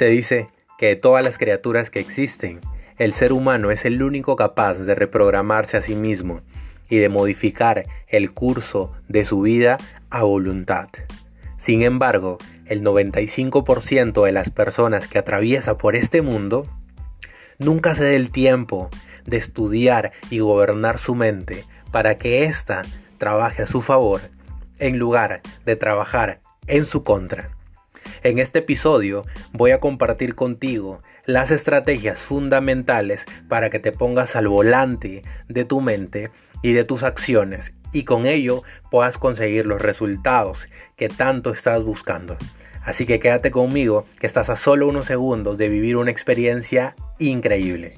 Se dice que de todas las criaturas que existen, el ser humano es el único capaz de reprogramarse a sí mismo y de modificar el curso de su vida a voluntad. Sin embargo, el 95% de las personas que atraviesa por este mundo nunca se dé el tiempo de estudiar y gobernar su mente para que ésta trabaje a su favor en lugar de trabajar en su contra. En este episodio voy a compartir contigo las estrategias fundamentales para que te pongas al volante de tu mente y de tus acciones y con ello puedas conseguir los resultados que tanto estás buscando. Así que quédate conmigo que estás a solo unos segundos de vivir una experiencia increíble.